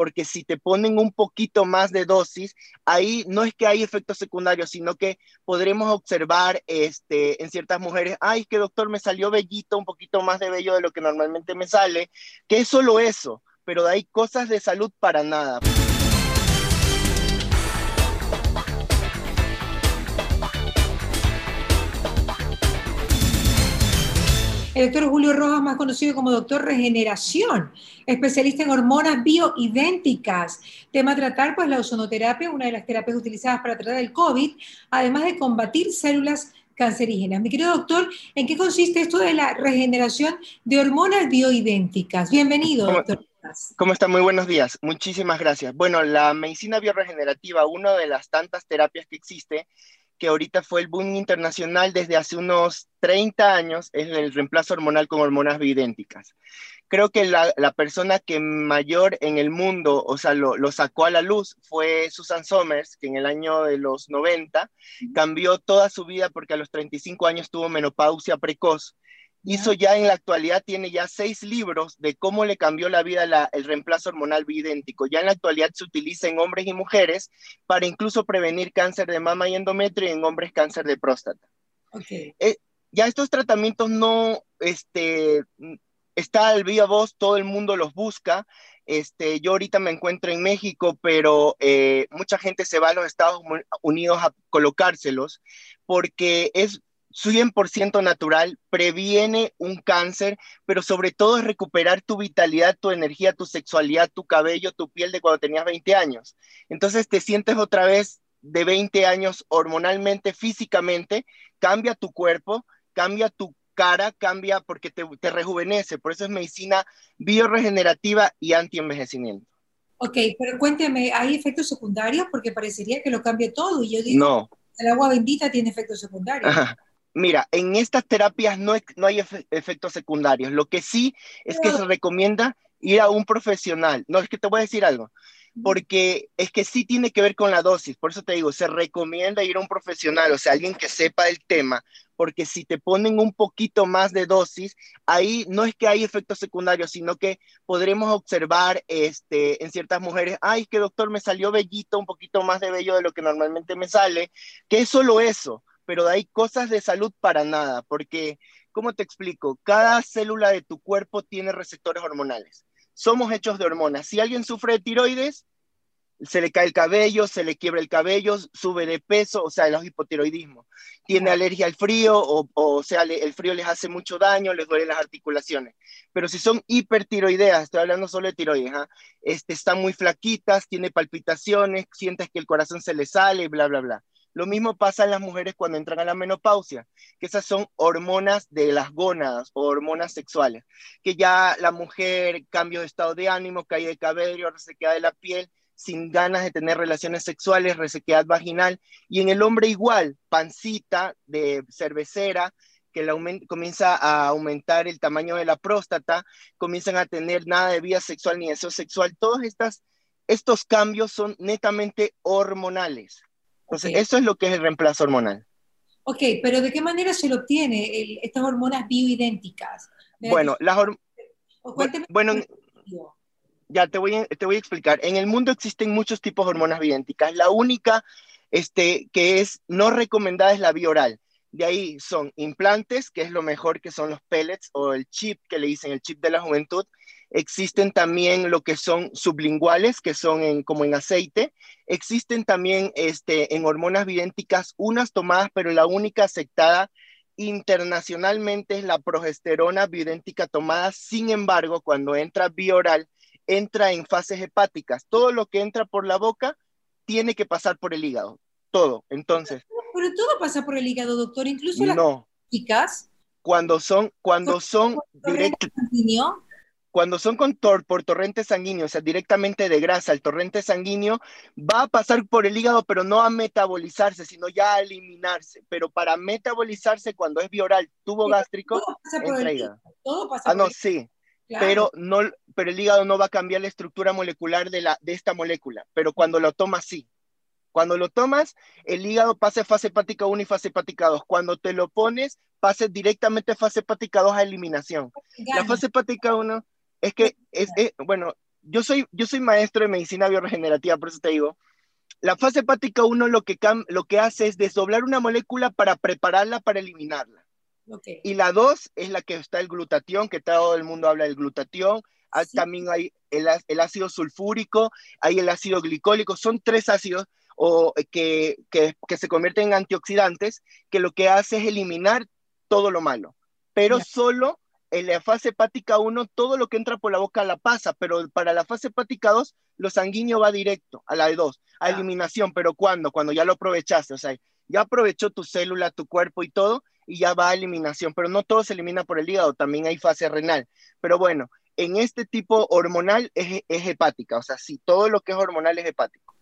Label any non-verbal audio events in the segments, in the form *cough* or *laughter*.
porque si te ponen un poquito más de dosis, ahí no es que hay efectos secundarios, sino que podremos observar este, en ciertas mujeres, ay, que doctor, me salió bellito, un poquito más de bello de lo que normalmente me sale, que es solo eso, pero hay cosas de salud para nada. El doctor Julio Rojas, más conocido como doctor Regeneración, especialista en hormonas bioidénticas. Tema a tratar, pues la ozonoterapia, una de las terapias utilizadas para tratar el COVID, además de combatir células cancerígenas. Mi querido doctor, ¿en qué consiste esto de la regeneración de hormonas bioidénticas? Bienvenido, doctor. ¿Cómo está? Muy buenos días. Muchísimas gracias. Bueno, la medicina bioregenerativa, una de las tantas terapias que existe, que ahorita fue el boom internacional desde hace unos 30 años, es el reemplazo hormonal con hormonas bioidénticas. Creo que la, persona que mayor en el mundo, o sea, lo, lo, sacó a la luz fue Susan Somers, que en el año de los 90 cambió toda su vida porque a los 35 años tuvo menopausia precoz hizo ya en la actualidad, tiene ya seis libros de cómo le cambió la vida el reemplazo hormonal bioidéntico. Ya en la actualidad se utiliza en hombres y mujeres para incluso prevenir cáncer de mama y endometrio y en hombres cáncer de próstata. Okay. Eh, ya estos tratamientos no, este, está al viva voz, todo el mundo los busca. Este, yo ahorita me encuentro en México, pero eh, mucha gente se va a los Estados Unidos a colocárselos porque es 100% natural, previene un cáncer, pero sobre todo es recuperar tu vitalidad, tu energía, tu sexualidad, tu cabello, tu piel de cuando tenías 20 años. Entonces te sientes otra vez de 20 años hormonalmente, físicamente, cambia tu cuerpo, cambia tu cara, cambia porque te, rejuvenece. Por eso es medicina bioregenerativa y anti-envejecimiento. Ok, pero cuénteme, ¿hay efectos secundarios? Porque parecería que lo cambia todo. Y yo digo, no. el agua bendita tiene efectos secundarios. Mira, en estas terapias no, no hay efectos secundarios. Lo que sí es que se recomienda ir a un profesional. No, es que te voy a decir algo, porque es que sí tiene que ver con la dosis. Por eso te digo, se recomienda ir a un profesional, o sea, alguien que sepa el tema, porque si te ponen un poquito más de dosis, ahí no es que hay efectos secundarios, sino que podremos observar este, en ciertas mujeres, ay, que doctor me salió bellito, un poquito más de bello de lo que normalmente me sale, que es solo eso pero hay cosas de salud para nada, porque, ¿cómo te explico? Cada célula de tu cuerpo tiene receptores hormonales. Somos hechos de hormonas. Si alguien sufre de tiroides, se le cae el cabello, se le quiebra el cabello, sube de peso, o sea, el hipotiroidismo. Tiene alergia al frío, o, o sea, el frío les hace mucho daño, les duele las articulaciones. Pero si son hipertiroideas, estoy hablando solo de tiroides, ¿ah? este, están muy flaquitas, tiene palpitaciones, sientes que el corazón se le sale, bla, bla, bla. Lo mismo pasa en las mujeres cuando entran a la menopausia, que esas son hormonas de las gónadas o hormonas sexuales, que ya la mujer cambio de estado de ánimo, cae de cabello, resequedad de la piel, sin ganas de tener relaciones sexuales, resequedad vaginal, y en el hombre igual, pancita de cervecera, que comienza a aumentar el tamaño de la próstata, comienzan a tener nada de vida sexual ni deseo sexual. Todos estos cambios son netamente hormonales. Entonces, eso es lo que es el reemplazo hormonal. Ok, pero ¿de qué manera se lo obtiene estas hormonas bioidénticas? Bueno, las hormonas... Bueno, ya te voy, a, te voy a explicar. En el mundo existen muchos tipos de hormonas bioidénticas. La única este, que es no recomendada es la bioral. De ahí son implantes, que es lo mejor que son los pellets o el chip que le dicen el chip de la juventud. Existen también lo que son sublinguales, que son en, como en aceite. Existen también este, en hormonas bidénticas unas tomadas, pero la única aceptada internacionalmente es la progesterona bioidéntica tomada. Sin embargo, cuando entra bioral, entra en fases hepáticas. Todo lo que entra por la boca tiene que pasar por el hígado. Todo. Entonces. Pero, todo pasa por el hígado, doctor. Incluso las no. Cuando son, cuando son cuando son con por torrente sanguíneo, o sea, directamente de grasa, el torrente sanguíneo va a pasar por el hígado, pero no a metabolizarse, sino ya a eliminarse. Pero para metabolizarse, cuando es bioral, tubo gástrico, todo pasa por el hígado. Todo pasa ah, no, sí. Pero, no, pero el hígado no va a cambiar la estructura molecular de, la, de esta molécula, pero cuando lo tomas, sí. Cuando lo tomas, el hígado pasa fase hepática 1 y fase hepática 2. Cuando te lo pones, pasa directamente fase hepática 2 a eliminación. La fase hepática 1 es que, es, bueno, yo soy, yo soy maestro de medicina bioregenerativa, por eso te digo, la fase hepática 1 lo que, lo que hace es desdoblar una molécula para prepararla para eliminarla. Y la 2 es la que está el glutatión, que todo el mundo habla del glutatión. Ah, también hay el, el, ácido sulfúrico, hay el ácido glicólico, son tres ácidos o, que, que, que, se convierten en antioxidantes, que lo que hace es eliminar todo lo malo, pero solo en la fase hepática 1 todo lo que entra por la boca la pasa, pero para la fase hepática 2 lo sanguíneo va directo a la de 2, a eliminación, pero ¿cuándo? Cuando ya lo aprovechaste, o sea, ya aprovechó tu célula, tu cuerpo y todo, y ya va a eliminación, pero no todo se elimina por el hígado, también hay fase renal. Pero bueno, en este tipo hormonal es, hepática, o sea, sí, todo lo que es hormonal es hepático.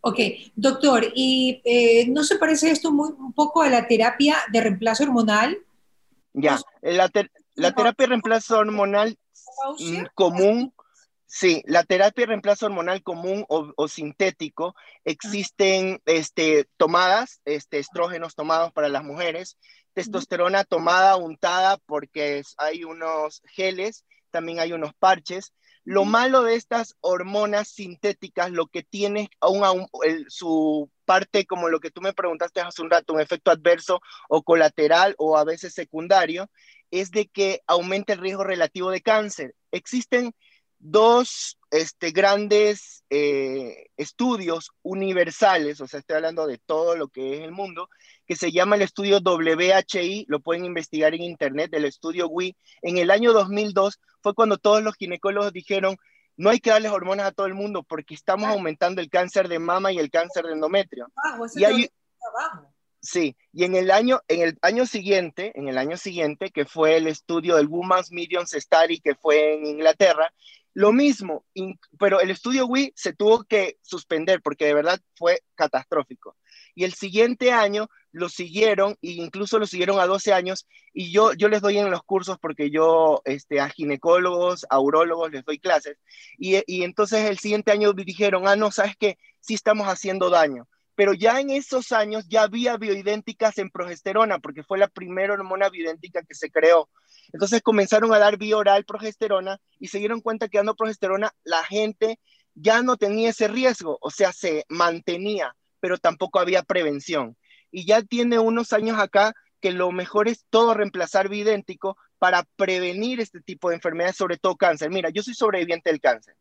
Ok, doctor, ¿y eh, no se parece esto muy, un poco a la terapia de reemplazo hormonal? Ya, la, la terapia de reemplazo hormonal mm, común, sí, la terapia de reemplazo hormonal común o, sintético, existen este, tomadas, este, estrógenos tomados para las mujeres, testosterona tomada, untada, porque hay unos geles, también hay unos parches. Lo malo de estas hormonas sintéticas, lo que tiene aún, su parte, como lo que tú me preguntaste hace un rato, un efecto adverso o colateral o a veces secundario, es de que aumenta el riesgo relativo de cáncer. Existen dos este, grandes eh, estudios universales, o sea, estoy hablando de todo lo que es el mundo, que se llama el estudio WHI, lo pueden investigar en internet, el estudio WI. En el año 2002 fue cuando todos los ginecólogos dijeron, no hay que darles hormonas a todo el mundo porque estamos aumentando el cáncer de mama y el cáncer de endometrio. y hay, Sí, y en el año, en el año siguiente, en el año siguiente, que fue el estudio del Women's Mediums Study, que fue en Inglaterra, lo mismo, pero el estudio WI se tuvo que suspender porque de verdad fue catastrófico. Y el siguiente año lo siguieron, e incluso lo siguieron a 12 años, y yo, yo les doy en los cursos porque yo este, a ginecólogos, a urólogos les doy clases, y, y entonces el siguiente año dijeron, ah, no, sabes que sí estamos haciendo daño pero ya en esos años ya había bioidénticas en progesterona, porque fue la primera hormona bioidéntica que se creó. Entonces comenzaron a dar bioral progesterona y se dieron cuenta que dando progesterona la gente ya no tenía ese riesgo, o sea, se mantenía, pero tampoco había prevención. Y ya tiene unos años acá que lo mejor es todo reemplazar bioidéntico para prevenir este tipo de enfermedades, sobre todo cáncer. Mira, yo soy sobreviviente del cáncer.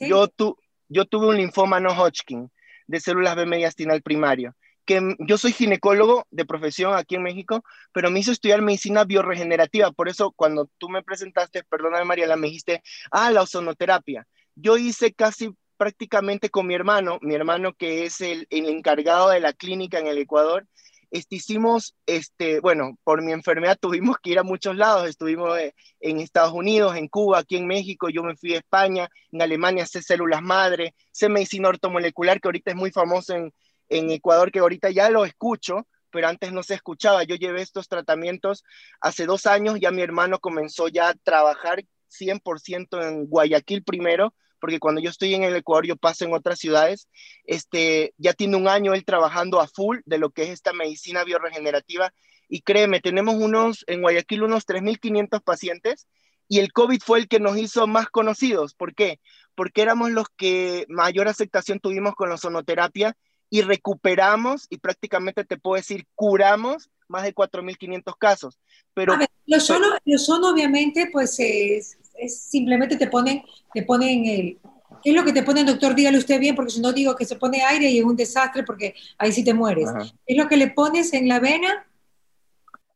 Yo, tu, yo tuve un linfoma no Hodgkin de células B mediastinal primario. Que yo soy ginecólogo de profesión aquí en México, pero me hizo estudiar medicina bioregenerativa. Por eso, cuando tú me presentaste, perdóname Mariela, me dijiste, ah, la ozonoterapia. Yo hice casi prácticamente con mi hermano, mi hermano que es el, el encargado de la clínica en el Ecuador, este, hicimos, este, bueno, por mi enfermedad tuvimos que ir a muchos lados, estuvimos eh, en Estados Unidos, en Cuba, aquí en México, yo me fui a España, en Alemania sé células madre, sé medicina ortomolecular, que ahorita es muy famoso en, en Ecuador, que ahorita ya lo escucho, pero antes no se escuchaba. Yo llevé estos tratamientos hace dos años, ya mi hermano comenzó ya a trabajar 100% en Guayaquil primero, porque cuando yo estoy en el Ecuador, yo paso en otras ciudades. Este, ya tiene un año él trabajando a full de lo que es esta medicina bioregenerativa. Y créeme, tenemos unos, en Guayaquil, unos 3.500 pacientes y el COVID fue el que nos hizo más conocidos. ¿Por qué? Porque éramos los que mayor aceptación tuvimos con la sonoterapia y recuperamos y prácticamente te puedo decir, curamos más de 4.500 casos. Pero, ver, lo son, obviamente, pues es, simplemente te ponen, te ponen el... ¿Qué es lo que te ponen, doctor? Dígale usted bien, porque si no digo que se pone aire y es un desastre porque ahí sí te mueres. ¿Es lo que le pones en la vena?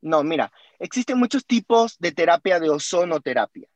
No, mira, existen muchos tipos de terapia de ozonoterapia.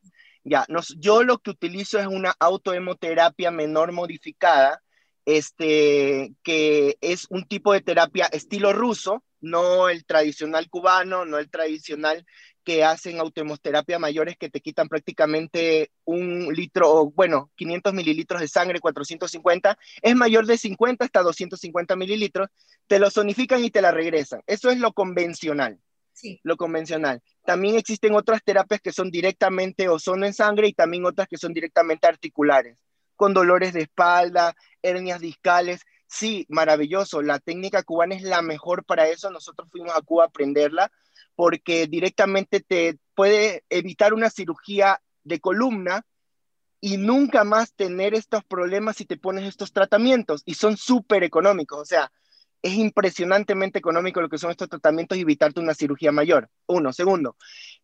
Ya, nos, yo lo que utilizo es una autohemoterapia menor modificada, este, que es un tipo de terapia estilo ruso, no el tradicional cubano, no el tradicional que hacen autohemoterapia mayores que te quitan prácticamente un litro, bueno, 500 mililitros de sangre, 450, es mayor de 50 hasta 250 mililitros, te lo zonifican y te la regresan. Eso es lo convencional. Sí. Lo convencional. También existen otras terapias que son directamente ozono en sangre y también otras que son directamente articulares, con dolores de espalda, hernias discales. Sí, maravilloso. La técnica cubana es la mejor para eso. Nosotros fuimos a Cuba a aprenderla porque directamente te puede evitar una cirugía de columna y nunca más tener estos problemas si te pones estos tratamientos y son súper económicos, o sea, es impresionantemente económico lo que son estos tratamientos y evitarte una cirugía mayor. Uno. Segundo,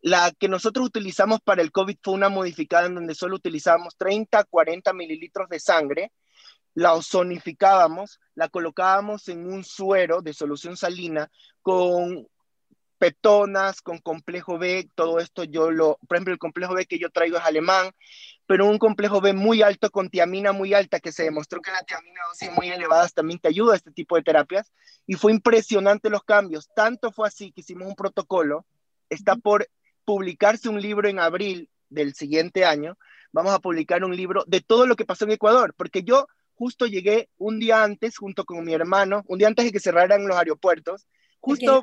la que nosotros utilizamos para el COVID fue una modificada en donde solo utilizábamos 30, 40 mililitros de sangre, la ozonificábamos, la colocábamos en un suero de solución salina con peptonas, con complejo B, todo esto yo lo, por ejemplo, el complejo B que yo traigo es alemán, pero un complejo B muy alto con tiamina muy alta, que se demostró que la tiamina dosis muy elevadas también te ayuda a este tipo de terapias, y fue impresionante los cambios. Tanto fue así que hicimos un protocolo, está por publicarse un libro en abril del siguiente año, vamos a publicar un libro de todo lo que pasó en Ecuador, porque yo justo llegué un día antes, junto con mi hermano, un día antes de que cerraran los aeropuertos, justo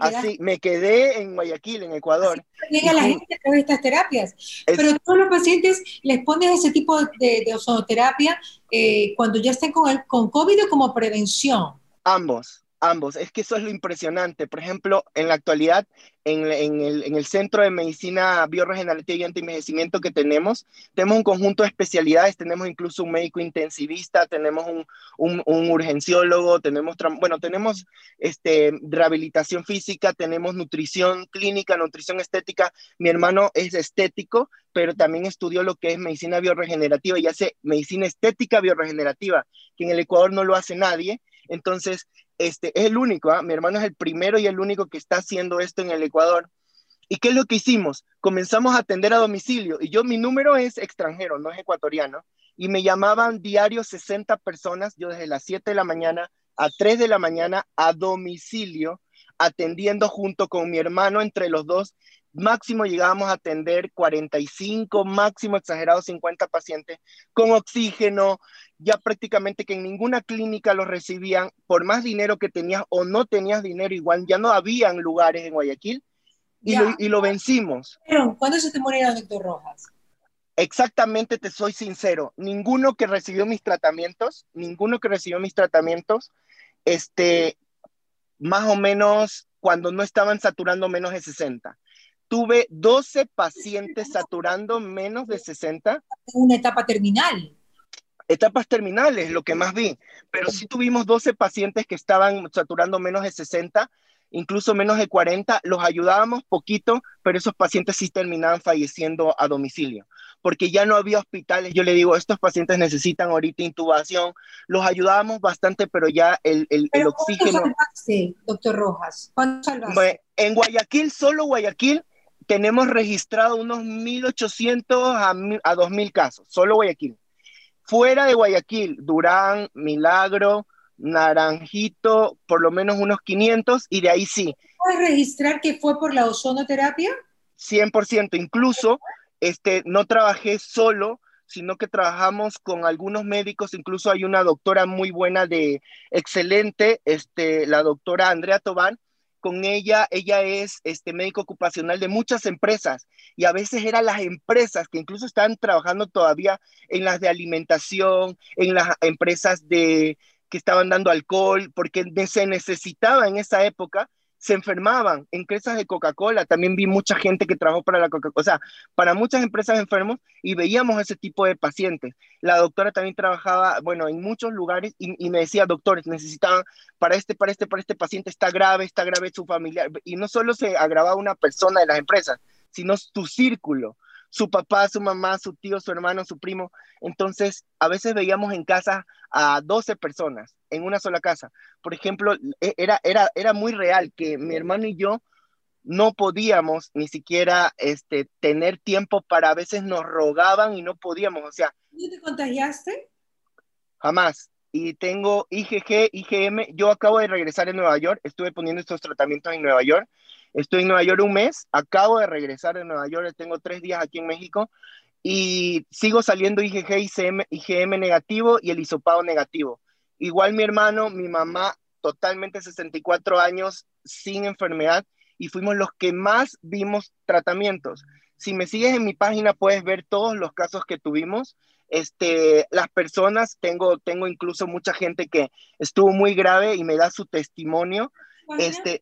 Así, me quedé en Guayaquil, en Ecuador. llega la gente a través de estas terapias. Pero todos los pacientes les pones ese tipo de, de ozonoterapia eh, cuando ya estén con, el, con COVID o como prevención. Ambos, ambos. Es que eso es lo impresionante. Por ejemplo, en la actualidad, en, el, Centro de Medicina Biorregenerativa y Antienvejecimiento que tenemos, tenemos un conjunto de especialidades, tenemos incluso un médico intensivista, tenemos un, urgenciólogo, tenemos, bueno, tenemos este, rehabilitación física, tenemos nutrición clínica, nutrición estética. Mi hermano es estético, pero también estudió lo que es medicina biorregenerativa y hace medicina estética biorregenerativa, que en el Ecuador no lo hace nadie. Entonces, este, es el único, ¿ah? mi hermano es el primero y el único que está haciendo esto en el Ecuador. ¿Y qué es lo que hicimos? Comenzamos a atender a domicilio y yo mi número es extranjero, no es ecuatoriano, y me llamaban diario 60 personas, yo desde las 7 de la mañana a 3 de la mañana a domicilio, atendiendo junto con mi hermano entre los dos. Máximo llegábamos a atender 45, máximo exagerado 50 pacientes con oxígeno, ya prácticamente que en ninguna clínica los recibían, por más dinero que tenías o no tenías dinero, igual ya no habían lugares en Guayaquil y, lo, y lo, vencimos. Pero, ¿cuándo se te murieron, doctor Rojas? Exactamente, te soy sincero, ninguno que recibió mis tratamientos, ninguno que recibió mis tratamientos, este, más o menos cuando no estaban saturando menos de 60. Tuve 12 pacientes saturando menos de 60. Una etapa terminal etapas terminales, lo que más vi, pero sí tuvimos 12 pacientes que estaban saturando menos de 60, incluso menos de 40, los ayudábamos poquito, pero esos pacientes sí terminaban falleciendo a domicilio, porque ya no había hospitales. Yo le digo, estos pacientes necesitan ahorita intubación, los ayudábamos bastante, pero ya el, el, el oxígeno... Salvaste, doctor Rojas? ¿Cuánto salvaste? en Guayaquil, solo Guayaquil, tenemos registrado unos 1.800 a, a 2.000 casos, solo Guayaquil. Fuera de Guayaquil, Durán, Milagro, Naranjito, por lo menos unos 500 y de ahí sí. ¿Puedes registrar que fue por la ozonoterapia? 100%, incluso este, no trabajé solo, sino que trabajamos con algunos médicos, incluso hay una doctora muy buena de excelente, este, la doctora Andrea Tobán, con ella, ella es este médico ocupacional de muchas empresas y a veces eran las empresas que incluso están trabajando todavía en las de alimentación, en las empresas de que estaban dando alcohol, porque se necesitaba en esa época se enfermaban. En empresas de Coca-Cola también vi mucha gente que trabajó para la Coca-Cola, o sea, para muchas empresas enfermos y veíamos ese tipo de pacientes. La doctora también trabajaba, bueno, en muchos lugares y, me decía, doctores, necesitaban para este, para este, para este paciente, está grave, está grave su familia. Y no solo se agravaba una persona de las empresas, sino tu círculo su papá, su mamá, su tío, su hermano, su primo. Entonces, a veces veíamos en casa a 12 personas en una sola casa. Por ejemplo, e, era, era, era muy real que mi hermano y yo no podíamos ni siquiera este, tener tiempo para, a veces nos rogaban y no podíamos, o sea. ¿No te contagiaste? Jamás. Y tengo IgG, IgM. Yo acabo de regresar en Nueva York, estuve poniendo estos tratamientos en Nueva York Estoy en Nueva York un mes, acabo de regresar de Nueva York, tengo tres días aquí en México y sigo saliendo IgG, IgM, IgM negativo y el hisopado negativo. Igual mi hermano, mi mamá, totalmente 64 años, sin enfermedad y fuimos los que más vimos tratamientos. Si me sigues en mi página puedes ver todos los casos que tuvimos. Este, las personas, tengo, tengo incluso mucha gente que estuvo muy grave y me da su testimonio. Este,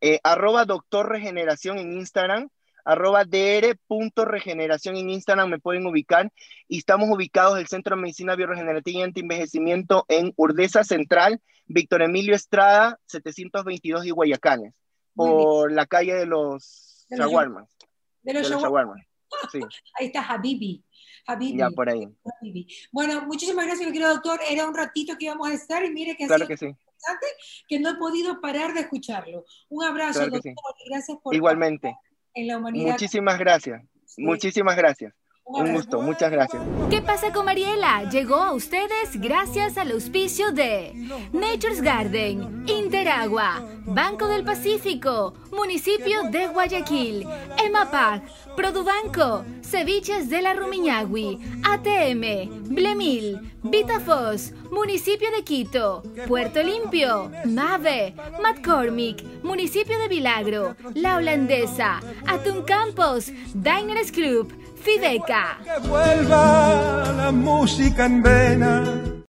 eh, arroba doctor regeneración en Instagram, arroba dr.regeneración en Instagram me pueden ubicar y estamos ubicados el Centro de Medicina Bioregenerativa y Antienvejecimiento en Urdesa Central, Víctor Emilio Estrada, 722 y Guayacanes, por la calle de los shawarmas. De los, shawarmas. Sí. *laughs* Ahí está Habibi. Habibi. Ya, por ahí. Bueno, muchísimas gracias, mi querido doctor. Era un ratito que íbamos a estar y mire que claro que sí que no he podido parar de escucharlo. Un abrazo, doctor, gracias por Igualmente. en la humanidad. Muchísimas gracias. Muchísimas gracias. Un gusto, muchas gracias. ¿Qué pasa con Mariela? Llegó a ustedes gracias al auspicio de Nature's Garden, Interagua, Banco del Pacífico, Municipio de Guayaquil, EMAPAC, Produbanco, Ceviches de la Rumiñahui, ATM, Blemil, Vitafos, Municipio de Quito, Puerto Limpio, Mave, McCormick, Municipio de Vilagro, La Holandesa, Atún Campos, Diners Club, Fideca. Que vuelva la música en vena